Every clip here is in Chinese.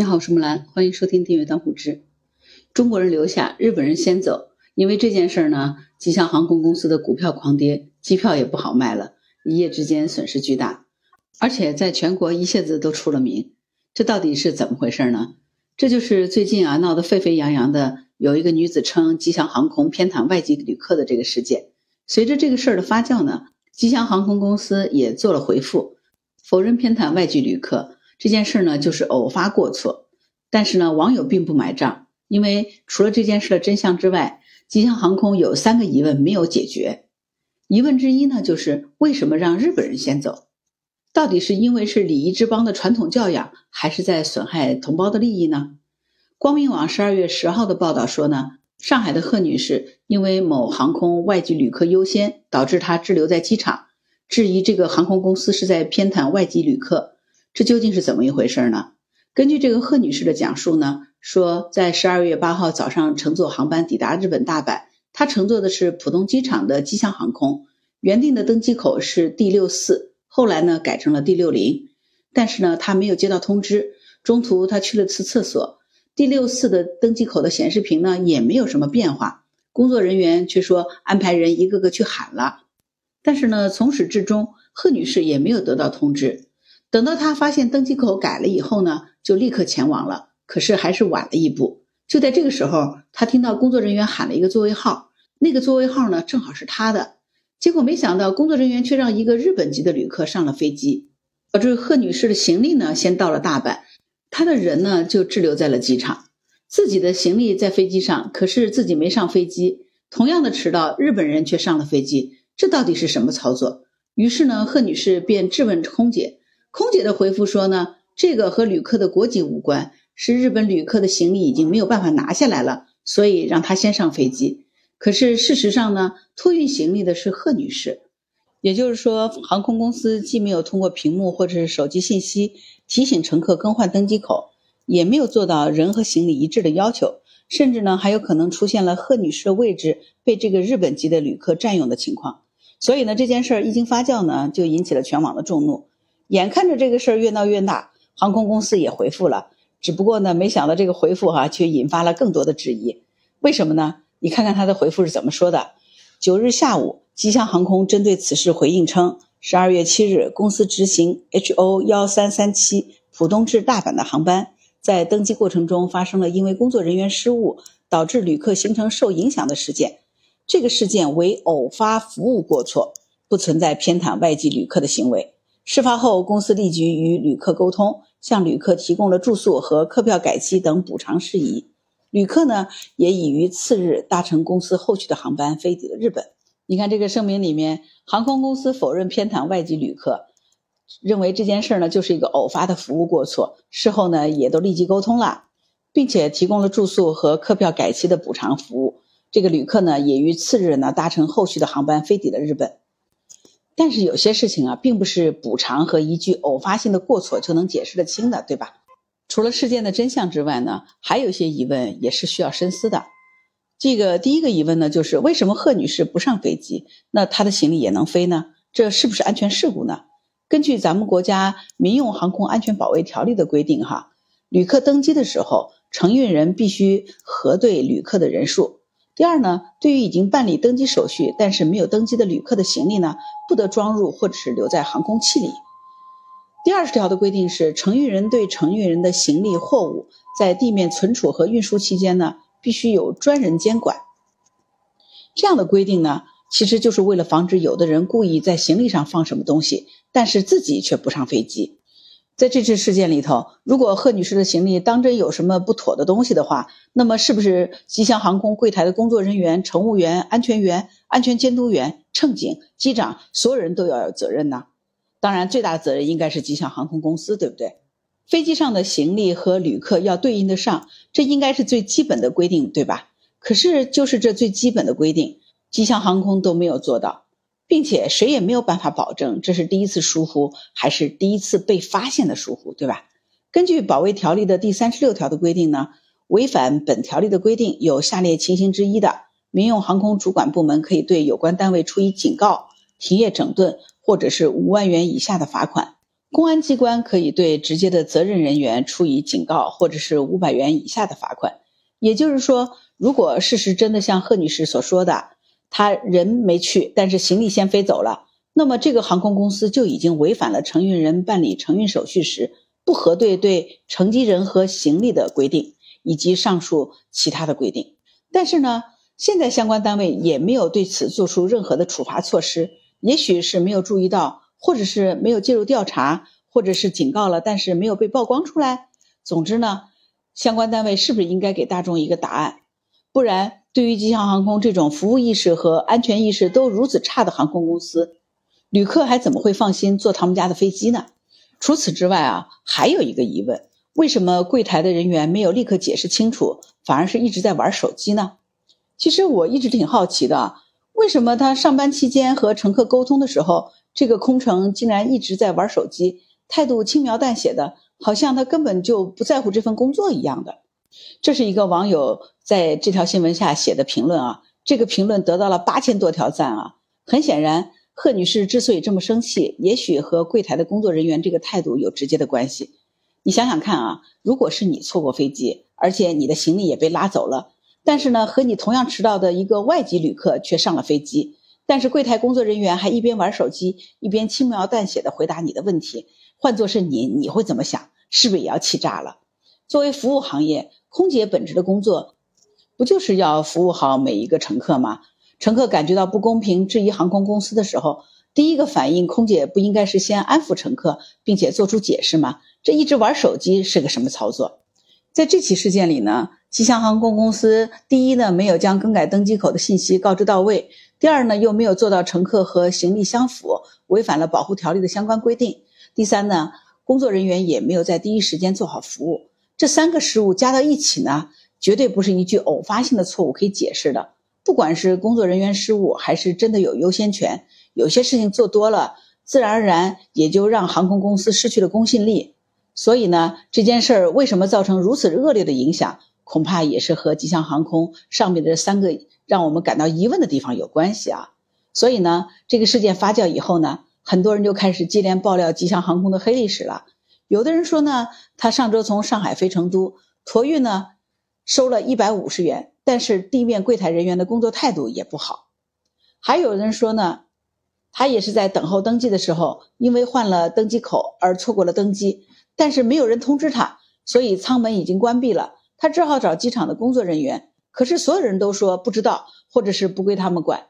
你好，我是木兰，欢迎收听订阅当户知。中国人留下，日本人先走。因为这件事儿呢，吉祥航空公司的股票狂跌，机票也不好卖了，一夜之间损失巨大，而且在全国一下子都出了名。这到底是怎么回事呢？这就是最近啊闹得沸沸扬扬的，有一个女子称吉祥航空偏袒外籍旅客的这个事件。随着这个事儿的发酵呢，吉祥航空公司也做了回复，否认偏袒外籍旅客。这件事呢，就是偶发过错，但是呢，网友并不买账，因为除了这件事的真相之外，吉祥航空有三个疑问没有解决。疑问之一呢，就是为什么让日本人先走？到底是因为是礼仪之邦的传统教养，还是在损害同胞的利益呢？光明网十二月十号的报道说呢，上海的贺女士因为某航空外籍旅客优先，导致她滞留在机场，质疑这个航空公司是在偏袒外籍旅客。这究竟是怎么一回事呢？根据这个贺女士的讲述呢，说在十二月八号早上乘坐航班抵达日本大阪，她乘坐的是浦东机场的吉祥航空，原定的登机口是 D 六四，后来呢改成了 D 六零，但是呢她没有接到通知，中途她去了次厕所，D 六四的登机口的显示屏呢也没有什么变化，工作人员却说安排人一个个去喊了，但是呢从始至终贺女士也没有得到通知。等到他发现登机口改了以后呢，就立刻前往了。可是还是晚了一步。就在这个时候，他听到工作人员喊了一个座位号，那个座位号呢正好是他的。结果没想到，工作人员却让一个日本籍的旅客上了飞机，导致贺女士的行李呢先到了大阪，她的人呢就滞留在了机场。自己的行李在飞机上，可是自己没上飞机。同样的迟到，日本人却上了飞机，这到底是什么操作？于是呢，贺女士便质问空姐。空姐的回复说呢，这个和旅客的国籍无关，是日本旅客的行李已经没有办法拿下来了，所以让他先上飞机。可是事实上呢，托运行李的是贺女士，也就是说，航空公司既没有通过屏幕或者是手机信息提醒乘客更换登机口，也没有做到人和行李一致的要求，甚至呢还有可能出现了贺女士的位置被这个日本籍的旅客占用的情况。所以呢，这件事儿一经发酵呢，就引起了全网的众怒。眼看着这个事儿越闹越大，航空公司也回复了，只不过呢，没想到这个回复哈却引发了更多的质疑。为什么呢？你看看他的回复是怎么说的。九日下午，吉祥航空针对此事回应称，十二月七日，公司执行 HO 幺三三七浦东至大阪的航班，在登机过程中发生了因为工作人员失误导致旅客行程受影响的事件。这个事件为偶发服务过错，不存在偏袒外籍旅客的行为。事发后，公司立即与旅客沟通，向旅客提供了住宿和客票改期等补偿事宜。旅客呢，也已于次日搭乘公司后续的航班飞抵了日本。你看这个声明里面，航空公司否认偏袒外籍旅客，认为这件事呢就是一个偶发的服务过错。事后呢，也都立即沟通了，并且提供了住宿和客票改期的补偿服务。这个旅客呢，也于次日呢搭乘后续的航班飞抵了日本。但是有些事情啊，并不是补偿和一句偶发性的过错就能解释得清的，对吧？除了事件的真相之外呢，还有一些疑问也是需要深思的。这个第一个疑问呢，就是为什么贺女士不上飞机，那她的行李也能飞呢？这是不是安全事故呢？根据咱们国家民用航空安全保卫条例的规定，哈，旅客登机的时候，承运人必须核对旅客的人数。第二呢，对于已经办理登机手续但是没有登机的旅客的行李呢，不得装入或者是留在航空器里。第二十条的规定是，承运人对承运人的行李货物在地面存储和运输期间呢，必须有专人监管。这样的规定呢，其实就是为了防止有的人故意在行李上放什么东西，但是自己却不上飞机。在这次事件里头，如果贺女士的行李当真有什么不妥的东西的话，那么是不是吉祥航空柜台的工作人员、乘务员、安全员、安全监督员、乘警、机长，所有人都要有责任呢？当然，最大的责任应该是吉祥航空公司，对不对？飞机上的行李和旅客要对应得上，这应该是最基本的规定，对吧？可是，就是这最基本的规定，吉祥航空都没有做到。并且谁也没有办法保证这是第一次疏忽还是第一次被发现的疏忽，对吧？根据保卫条例的第三十六条的规定呢，违反本条例的规定有下列情形之一的，民用航空主管部门可以对有关单位处以警告、停业整顿或者是五万元以下的罚款。公安机关可以对直接的责任人员处以警告或者是五百元以下的罚款。也就是说，如果事实真的像贺女士所说的，他人没去，但是行李先飞走了，那么这个航空公司就已经违反了承运人办理承运手续时不核对对乘机人和行李的规定，以及上述其他的规定。但是呢，现在相关单位也没有对此做出任何的处罚措施，也许是没有注意到。或者是没有介入调查，或者是警告了，但是没有被曝光出来。总之呢，相关单位是不是应该给大众一个答案？不然，对于吉祥航空这种服务意识和安全意识都如此差的航空公司，旅客还怎么会放心坐他们家的飞机呢？除此之外啊，还有一个疑问：为什么柜台的人员没有立刻解释清楚，反而是一直在玩手机呢？其实我一直挺好奇的，为什么他上班期间和乘客沟通的时候？这个空乘竟然一直在玩手机，态度轻描淡写的，好像他根本就不在乎这份工作一样的。这是一个网友在这条新闻下写的评论啊，这个评论得到了八千多条赞啊。很显然，贺女士之所以这么生气，也许和柜台的工作人员这个态度有直接的关系。你想想看啊，如果是你错过飞机，而且你的行李也被拉走了，但是呢，和你同样迟到的一个外籍旅客却上了飞机。但是柜台工作人员还一边玩手机，一边轻描淡写的回答你的问题。换作是你，你会怎么想？是不是也要气炸了？作为服务行业，空姐本职的工作，不就是要服务好每一个乘客吗？乘客感觉到不公平，质疑航空公司的时候，第一个反应，空姐不应该是先安抚乘客，并且做出解释吗？这一直玩手机是个什么操作？在这起事件里呢，吉祥航空公司第一呢，没有将更改登机口的信息告知到位。第二呢，又没有做到乘客和行李相符，违反了保护条例的相关规定。第三呢，工作人员也没有在第一时间做好服务。这三个失误加到一起呢，绝对不是一句偶发性的错误可以解释的。不管是工作人员失误，还是真的有优先权，有些事情做多了，自然而然也就让航空公司失去了公信力。所以呢，这件事儿为什么造成如此恶劣的影响，恐怕也是和吉祥航空上面的三个。让我们感到疑问的地方有关系啊，所以呢，这个事件发酵以后呢，很多人就开始接连爆料吉祥航空的黑历史了。有的人说呢，他上周从上海飞成都，托运呢收了一百五十元，但是地面柜台人员的工作态度也不好。还有人说呢，他也是在等候登机的时候，因为换了登机口而错过了登机，但是没有人通知他，所以舱门已经关闭了，他只好找机场的工作人员。可是所有人都说不知道，或者是不归他们管，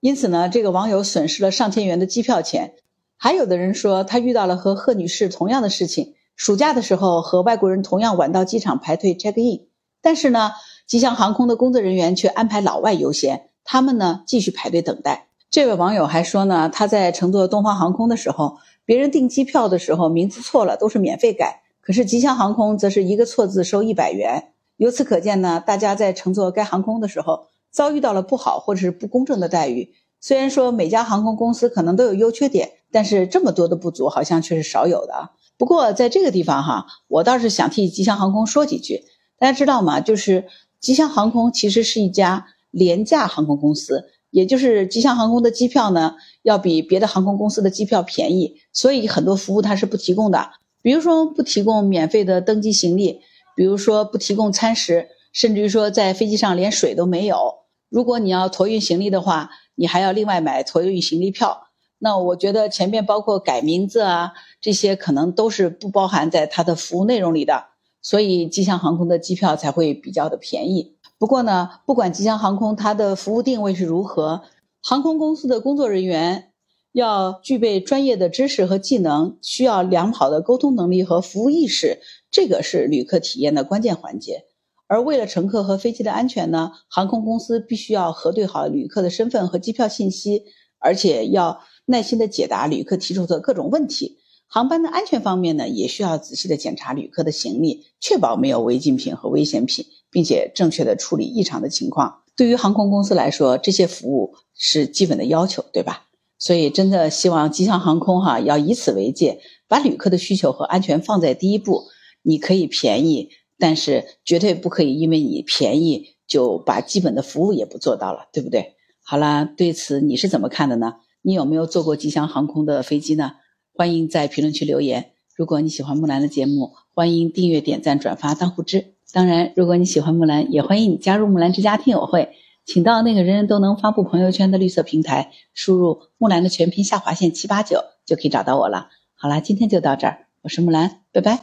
因此呢，这个网友损失了上千元的机票钱。还有的人说他遇到了和贺女士同样的事情，暑假的时候和外国人同样晚到机场排队 check in，但是呢，吉祥航空的工作人员却安排老外优先，他们呢继续排队等待。这位网友还说呢，他在乘坐东方航空的时候，别人订机票的时候名字错了都是免费改，可是吉祥航空则是一个错字收一百元。由此可见呢，大家在乘坐该航空的时候遭遇到了不好或者是不公正的待遇。虽然说每家航空公司可能都有优缺点，但是这么多的不足好像却是少有的。不过在这个地方哈，我倒是想替吉祥航空说几句。大家知道吗？就是吉祥航空其实是一家廉价航空公司，也就是吉祥航空的机票呢要比别的航空公司的机票便宜，所以很多服务它是不提供的，比如说不提供免费的登机行李。比如说不提供餐食，甚至于说在飞机上连水都没有。如果你要托运行李的话，你还要另外买托运行李票。那我觉得前面包括改名字啊这些，可能都是不包含在它的服务内容里的。所以吉祥航空的机票才会比较的便宜。不过呢，不管吉祥航空它的服务定位是如何，航空公司的工作人员要具备专业的知识和技能，需要良好的沟通能力和服务意识。这个是旅客体验的关键环节，而为了乘客和飞机的安全呢，航空公司必须要核对好旅客的身份和机票信息，而且要耐心的解答旅客提出的各种问题。航班的安全方面呢，也需要仔细的检查旅客的行李，确保没有违禁品和危险品，并且正确的处理异常的情况。对于航空公司来说，这些服务是基本的要求，对吧？所以真的希望吉祥航空哈要以此为戒，把旅客的需求和安全放在第一步。你可以便宜，但是绝对不可以因为你便宜就把基本的服务也不做到了，对不对？好啦，对此你是怎么看的呢？你有没有坐过吉祥航空的飞机呢？欢迎在评论区留言。如果你喜欢木兰的节目，欢迎订阅、点赞、转发当护知。当然，如果你喜欢木兰，也欢迎你加入木兰之家听友会。请到那个人人都能发布朋友圈的绿色平台，输入木兰的全拼下划线七八九，就可以找到我了。好啦，今天就到这儿，我是木兰，拜拜。